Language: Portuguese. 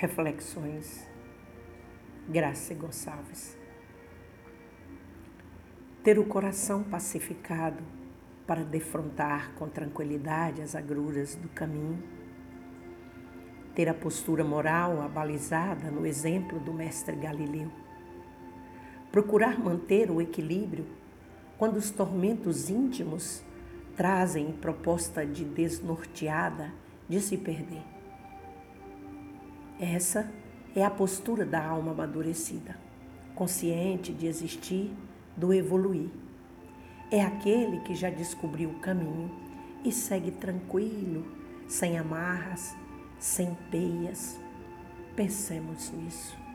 Reflexões. Graça Gonçalves. Ter o coração pacificado para defrontar com tranquilidade as agruras do caminho. Ter a postura moral abalizada no exemplo do mestre Galileu. Procurar manter o equilíbrio quando os tormentos íntimos trazem proposta de desnorteada de se perder. Essa é a postura da alma amadurecida, consciente de existir, do evoluir. É aquele que já descobriu o caminho e segue tranquilo, sem amarras, sem peias. Pensemos nisso.